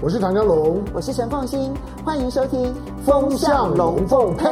我是唐江龙，我是陈凤欣，欢迎收听《风向龙凤配》。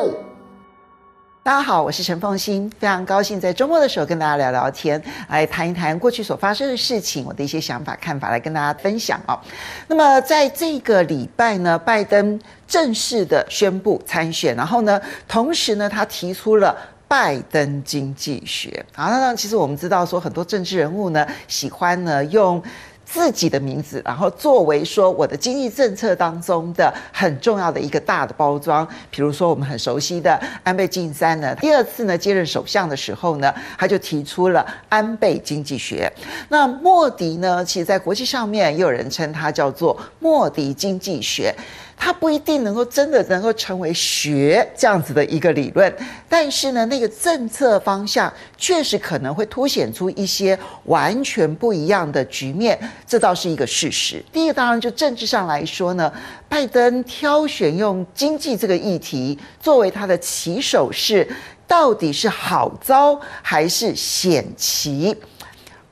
大家好，我是陈凤欣，非常高兴在周末的时候跟大家聊聊天，来谈一谈过去所发生的事情，我的一些想法看法来跟大家分享哦。那么在这个礼拜呢，拜登正式的宣布参选，然后呢，同时呢，他提出了拜登经济学。好，那其实我们知道说，很多政治人物呢，喜欢呢用。自己的名字，然后作为说我的经济政策当中的很重要的一个大的包装，比如说我们很熟悉的安倍晋三呢，第二次呢接任首相的时候呢，他就提出了安倍经济学。那莫迪呢，其实在国际上面也有人称他叫做莫迪经济学。它不一定能够真的能够成为学这样子的一个理论，但是呢，那个政策方向确实可能会凸显出一些完全不一样的局面，这倒是一个事实。第一个当然就政治上来说呢，拜登挑选用经济这个议题作为他的起手式，到底是好招还是险棋？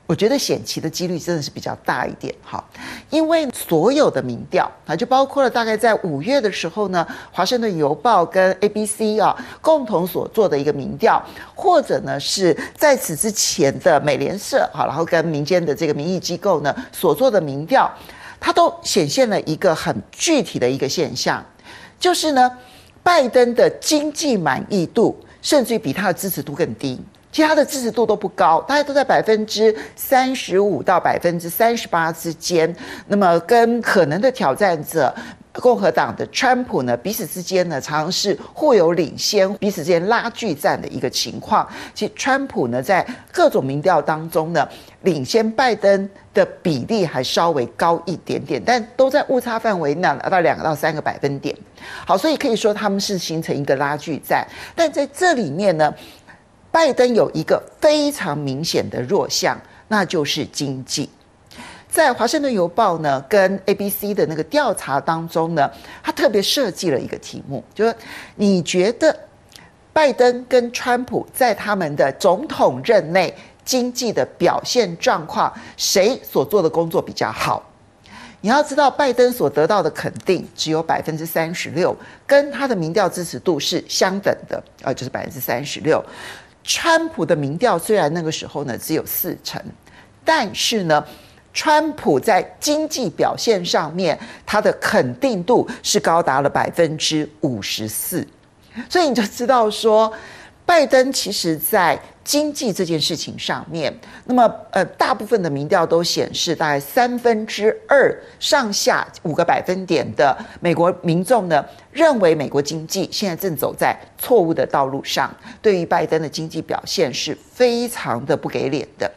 我觉得险棋的几率真的是比较大一点，哈，因为所有的民调啊，就包括了大概在五月的时候呢，华盛顿邮报跟 ABC 啊共同所做的一个民调，或者呢是在此之前的美联社啊，然后跟民间的这个民意机构呢所做的民调，它都显现了一个很具体的一个现象，就是呢，拜登的经济满意度甚至于比他的支持度更低。其他的支持度都不高，大概都在百分之三十五到百分之三十八之间。那么跟可能的挑战者共和党的川普呢，彼此之间呢，常常是互有领先，彼此之间拉锯战的一个情况。其实川普呢，在各种民调当中呢，领先拜登的比例还稍微高一点点，但都在误差范围内，达到两个到三个百分点。好，所以可以说他们是形成一个拉锯战。但在这里面呢，拜登有一个非常明显的弱项，那就是经济。在华盛顿邮报呢跟 ABC 的那个调查当中呢，他特别设计了一个题目，就是你觉得拜登跟川普在他们的总统任内经济的表现状况，谁所做的工作比较好？你要知道，拜登所得到的肯定只有百分之三十六，跟他的民调支持度是相等的，呃，就是百分之三十六。川普的民调虽然那个时候呢只有四成，但是呢，川普在经济表现上面，他的肯定度是高达了百分之五十四，所以你就知道说，拜登其实在经济这件事情上面，那么呃，大部分的民调都显示，大概三分之二上下五个百分点的美国民众呢，认为美国经济现在正走在错误的道路上，对于拜登的经济表现是非常的不给脸的。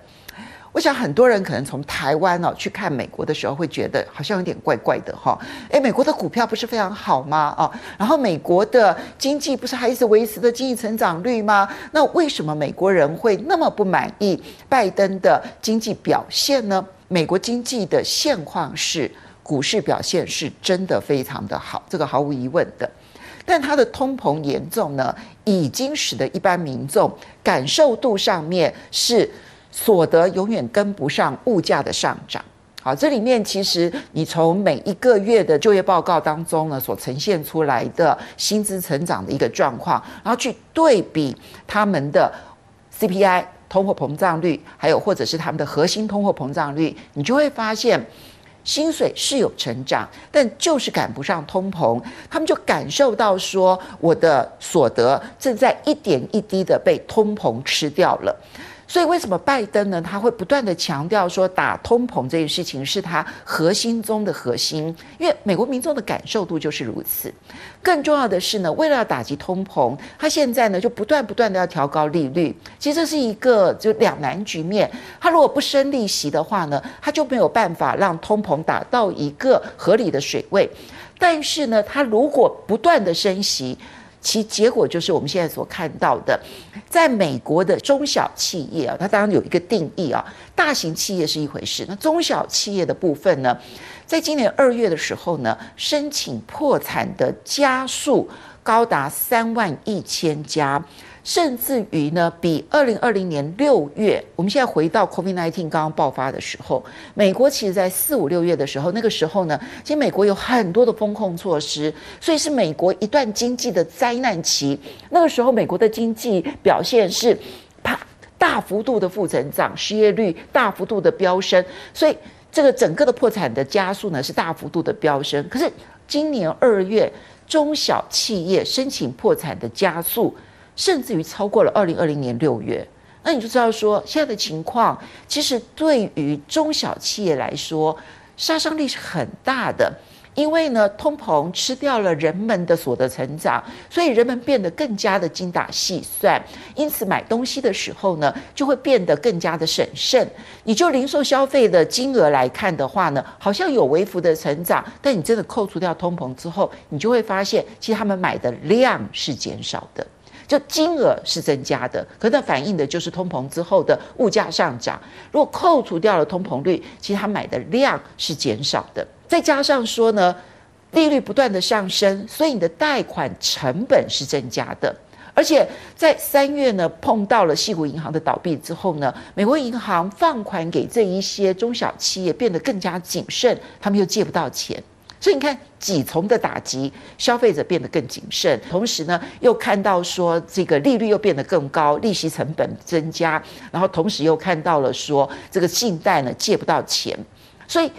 我想很多人可能从台湾哦去看美国的时候，会觉得好像有点怪怪的哈。诶，美国的股票不是非常好吗？啊，然后美国的经济不是还一直维持的经济成长率吗？那为什么美国人会那么不满意拜登的经济表现呢？美国经济的现况是股市表现是真的非常的好，这个毫无疑问的。但它的通膨严重呢，已经使得一般民众感受度上面是。所得永远跟不上物价的上涨。好，这里面其实你从每一个月的就业报告当中呢，所呈现出来的薪资成长的一个状况，然后去对比他们的 CPI 通货膨胀率，还有或者是他们的核心通货膨胀率，你就会发现薪水是有成长，但就是赶不上通膨。他们就感受到说，我的所得正在一点一滴的被通膨吃掉了。所以，为什么拜登呢？他会不断地强调说，打通膨这件事情是他核心中的核心，因为美国民众的感受度就是如此。更重要的是呢，为了要打击通膨，他现在呢就不断不断地要调高利率。其实这是一个就两难局面。他如果不升利息的话呢，他就没有办法让通膨达到一个合理的水位。但是呢，他如果不断地升息，其结果就是我们现在所看到的，在美国的中小企业啊，它当然有一个定义啊，大型企业是一回事，那中小企业的部分呢，在今年二月的时候呢，申请破产的家数高达三万一千家，甚至于呢，比二零二零年六月，我们现在回到 COVID-19 刚刚爆发的时候，美国其实在四五六月的时候，那个时候呢，其实美国有很多的风控措施，所以是美国一段经济的灾难期。那个时候，美国的经济表现是啪大幅度的负成长，失业率大幅度的飙升，所以这个整个的破产的加速呢是大幅度的飙升。可是今年二月，中小企业申请破产的加速。甚至于超过了二零二零年六月，那你就知道说，现在的情况其实对于中小企业来说，杀伤力是很大的。因为呢，通膨吃掉了人们的所得成长，所以人们变得更加的精打细算，因此买东西的时候呢，就会变得更加的审慎。你就零售消费的金额来看的话呢，好像有微幅的成长，但你真的扣除掉通膨之后，你就会发现，其实他们买的量是减少的。就金额是增加的，可那反映的就是通膨之后的物价上涨。如果扣除掉了通膨率，其实他买的量是减少的。再加上说呢，利率不断的上升，所以你的贷款成本是增加的。而且在三月呢，碰到了矽谷银行的倒闭之后呢，美国银行放款给这一些中小企业变得更加谨慎，他们又借不到钱。所以你看，几重的打击，消费者变得更谨慎，同时呢，又看到说这个利率又变得更高，利息成本增加，然后同时又看到了说这个信贷呢借不到钱，所以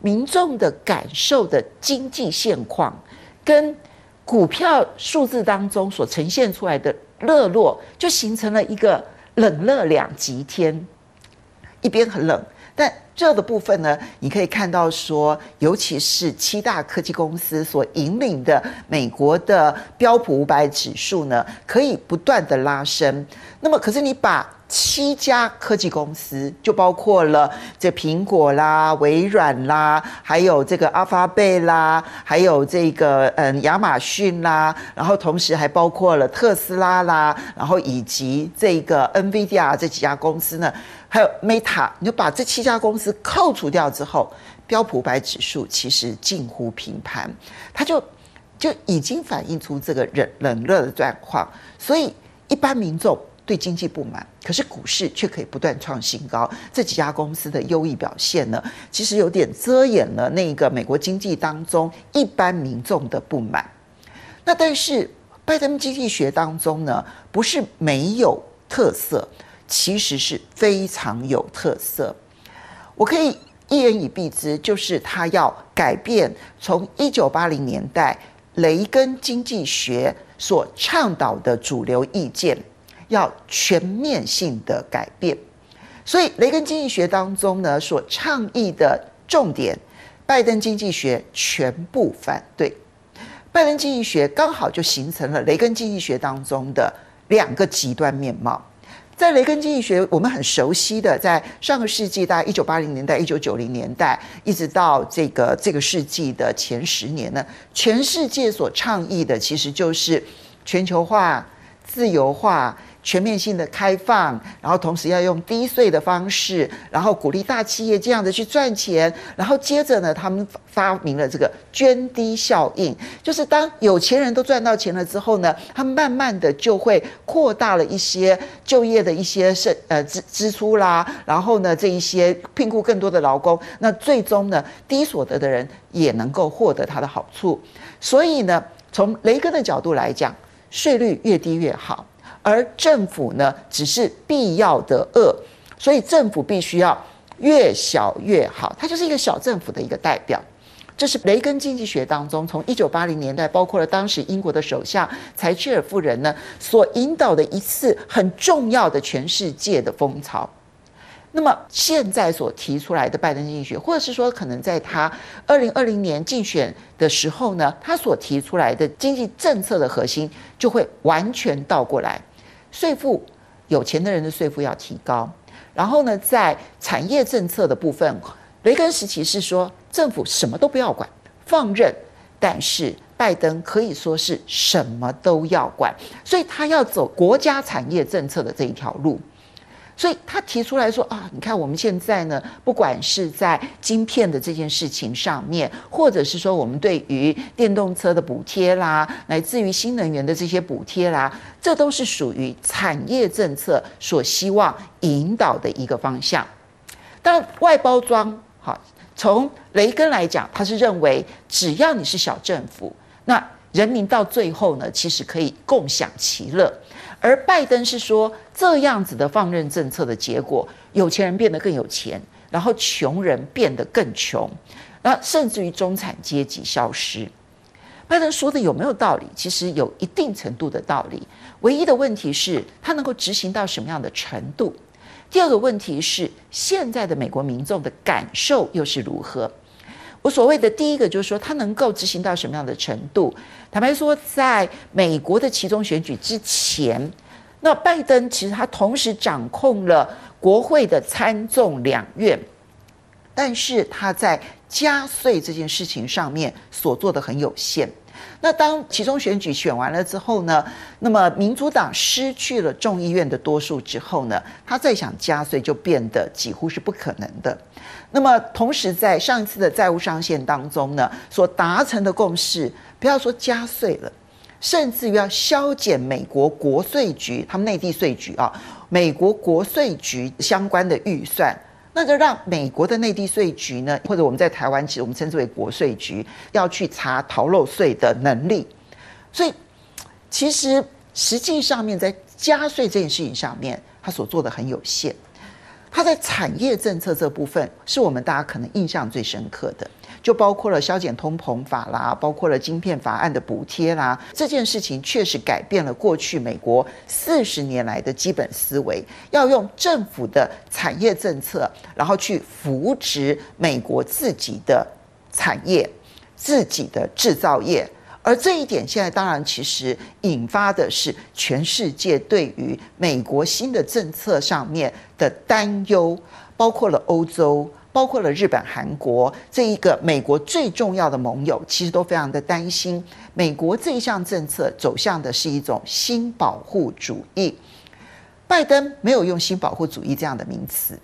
民众的感受的经济现况，跟股票数字当中所呈现出来的热络，就形成了一个冷热两极天，一边很冷，但。这的部分呢，你可以看到说，尤其是七大科技公司所引领的美国的标普五百指数呢，可以不断的拉升。那么，可是你把七家科技公司，就包括了这苹果啦、微软啦，还有这个阿法贝啦，还有这个嗯亚马逊啦，然后同时还包括了特斯拉啦，然后以及这个 NVIDIA 这几家公司呢。还有 Meta，你就把这七家公司扣除掉之后，标普白指数其实近乎平盘，它就就已经反映出这个冷冷热的状况。所以一般民众对经济不满，可是股市却可以不断创新高。这几家公司的优异表现呢，其实有点遮掩了那个美国经济当中一般民众的不满。那但是拜登经济学当中呢，不是没有特色。其实是非常有特色，我可以一言以蔽之，就是他要改变从一九八零年代雷根经济学所倡导的主流意见，要全面性的改变。所以雷根经济学当中呢，所倡议的重点，拜登经济学全部反对。拜登经济学刚好就形成了雷根经济学当中的两个极端面貌。在雷根经济学，我们很熟悉的，在上个世纪大概一九八零年代、一九九零年代，一直到这个这个世纪的前十年呢，全世界所倡议的其实就是全球化、自由化。全面性的开放，然后同时要用低税的方式，然后鼓励大企业这样子去赚钱，然后接着呢，他们发明了这个涓滴效应，就是当有钱人都赚到钱了之后呢，他们慢慢的就会扩大了一些就业的一些是呃支支出啦，然后呢，这一些聘雇更多的劳工，那最终呢，低所得的人也能够获得他的好处，所以呢，从雷根的角度来讲，税率越低越好。而政府呢，只是必要的恶，所以政府必须要越小越好。它就是一个小政府的一个代表。这是雷根经济学当中，从一九八零年代，包括了当时英国的首相柴契尔夫人呢，所引导的一次很重要的全世界的风潮。那么现在所提出来的拜登经济学，或者是说可能在他二零二零年竞选的时候呢，他所提出来的经济政策的核心就会完全倒过来，税负有钱的人的税负要提高，然后呢，在产业政策的部分，雷根时期是说政府什么都不要管，放任，但是拜登可以说是什么都要管，所以他要走国家产业政策的这一条路。所以他提出来说啊，你看我们现在呢，不管是在晶片的这件事情上面，或者是说我们对于电动车的补贴啦，来自于新能源的这些补贴啦，这都是属于产业政策所希望引导的一个方向。但，外包装，好，从雷根来讲，他是认为只要你是小政府，那人民到最后呢，其实可以共享其乐。而拜登是说，这样子的放任政策的结果，有钱人变得更有钱，然后穷人变得更穷，那甚至于中产阶级消失。拜登说的有没有道理？其实有一定程度的道理。唯一的问题是，他能够执行到什么样的程度？第二个问题是，现在的美国民众的感受又是如何？我所谓的第一个就是说，他能够执行到什么样的程度？坦白说，在美国的其中选举之前，那拜登其实他同时掌控了国会的参众两院，但是他在加税这件事情上面所做的很有限。那当其中选举选完了之后呢，那么民主党失去了众议院的多数之后呢，他再想加税就变得几乎是不可能的。那么同时在上一次的债务上限当中呢，所达成的共识，不要说加税了，甚至于要削减美国国税局他们内地税局啊，美国国税局相关的预算。那就让美国的内地税局呢，或者我们在台湾，其实我们称之为国税局，要去查逃漏税的能力。所以，其实实际上面在加税这件事情上面，他所做的很有限。它在产业政策这部分，是我们大家可能印象最深刻的。就包括了削减通膨法啦，包括了晶片法案的补贴啦，这件事情确实改变了过去美国四十年来的基本思维，要用政府的产业政策，然后去扶植美国自己的产业、自己的制造业，而这一点现在当然其实引发的是全世界对于美国新的政策上面的担忧，包括了欧洲。包括了日本、韩国这一个美国最重要的盟友，其实都非常的担心美国这一项政策走向的是一种新保护主义。拜登没有用“新保护主义”这样的名词，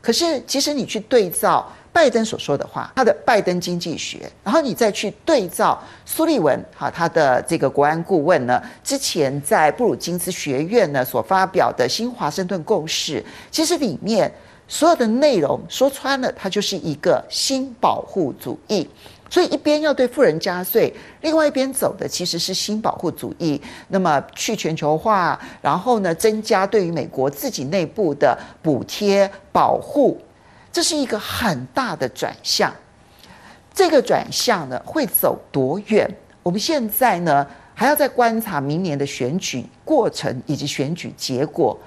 可是其实你去对照拜登所说的话，他的拜登经济学，然后你再去对照苏利文哈他的这个国安顾问呢，之前在布鲁金斯学院呢所发表的新华盛顿共识，其实里面。所有的内容说穿了，它就是一个新保护主义。所以一边要对富人加税，另外一边走的其实是新保护主义。那么去全球化，然后呢，增加对于美国自己内部的补贴保护，这是一个很大的转向。这个转向呢，会走多远？我们现在呢，还要再观察明年的选举过程以及选举结果。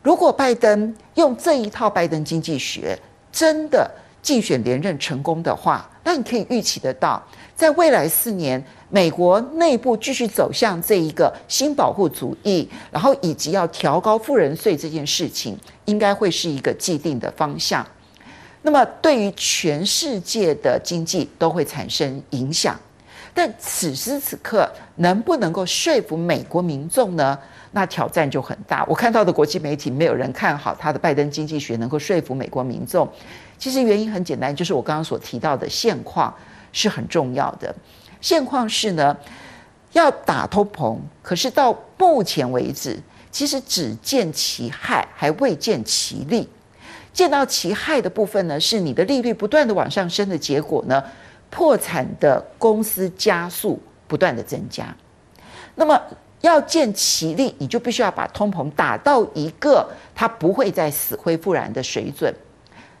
如果拜登用这一套拜登经济学真的竞选连任成功的话，那你可以预期得到，在未来四年，美国内部继续走向这一个新保护主义，然后以及要调高富人税这件事情，应该会是一个既定的方向。那么，对于全世界的经济都会产生影响。但此时此刻，能不能够说服美国民众呢？那挑战就很大。我看到的国际媒体没有人看好他的拜登经济学能够说服美国民众。其实原因很简单，就是我刚刚所提到的现况是很重要的。现况是呢，要打通膨，可是到目前为止，其实只见其害，还未见其利。见到其害的部分呢，是你的利率不断的往上升的结果呢，破产的公司加速不断的增加。那么。要见其利，你就必须要把通膨打到一个它不会再死灰复燃的水准。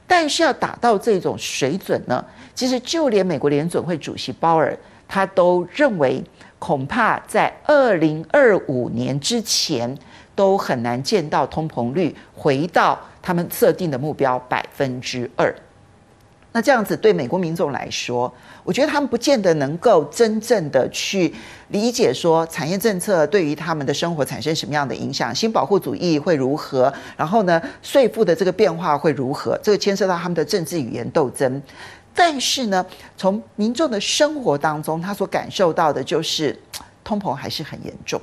但是要打到这种水准呢，其实就连美国联准会主席鲍尔他都认为，恐怕在二零二五年之前都很难见到通膨率回到他们设定的目标百分之二。那这样子对美国民众来说，我觉得他们不见得能够真正的去理解说产业政策对于他们的生活产生什么样的影响，新保护主义会如何，然后呢，税负的这个变化会如何，这个牵涉到他们的政治语言斗争。但是呢，从民众的生活当中，他所感受到的就是通膨还是很严重。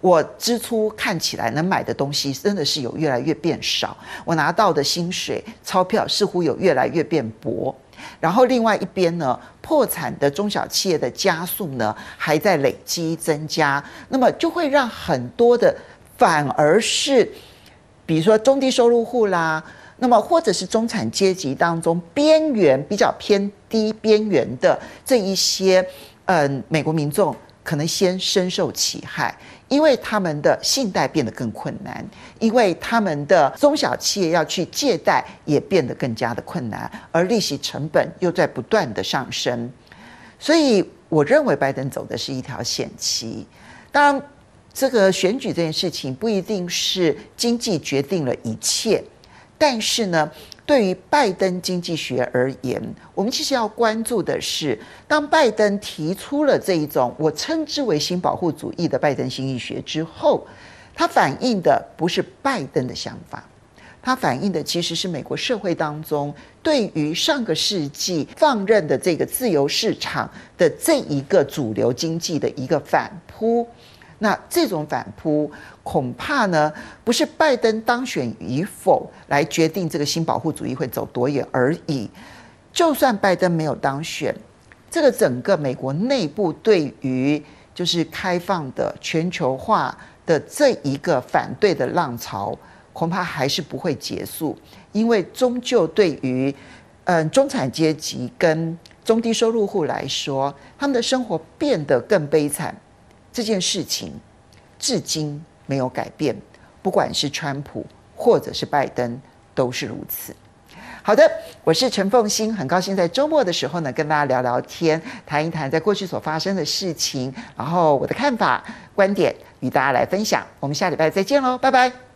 我支出看起来能买的东西真的是有越来越变少，我拿到的薪水钞票似乎有越来越变薄。然后另外一边呢，破产的中小企业的加速呢还在累积增加，那么就会让很多的反而是，比如说中低收入户啦，那么或者是中产阶级当中边缘比较偏低边缘的这一些，嗯，美国民众可能先深受其害。因为他们的信贷变得更困难，因为他们的中小企业要去借贷也变得更加的困难，而利息成本又在不断的上升，所以我认为拜登走的是一条险棋。当然，这个选举这件事情不一定是经济决定了一切，但是呢。对于拜登经济学而言，我们其实要关注的是，当拜登提出了这一种我称之为新保护主义的拜登经济学之后，它反映的不是拜登的想法，它反映的其实是美国社会当中对于上个世纪放任的这个自由市场的这一个主流经济的一个反扑。那这种反扑恐怕呢，不是拜登当选与否来决定这个新保护主义会走多远而已。就算拜登没有当选，这个整个美国内部对于就是开放的全球化的这一个反对的浪潮，恐怕还是不会结束，因为终究对于嗯中产阶级跟中低收入户来说，他们的生活变得更悲惨。这件事情至今没有改变，不管是川普或者是拜登，都是如此。好的，我是陈凤欣，很高兴在周末的时候呢，跟大家聊聊天，谈一谈在过去所发生的事情，然后我的看法、观点与大家来分享。我们下礼拜再见喽，拜拜。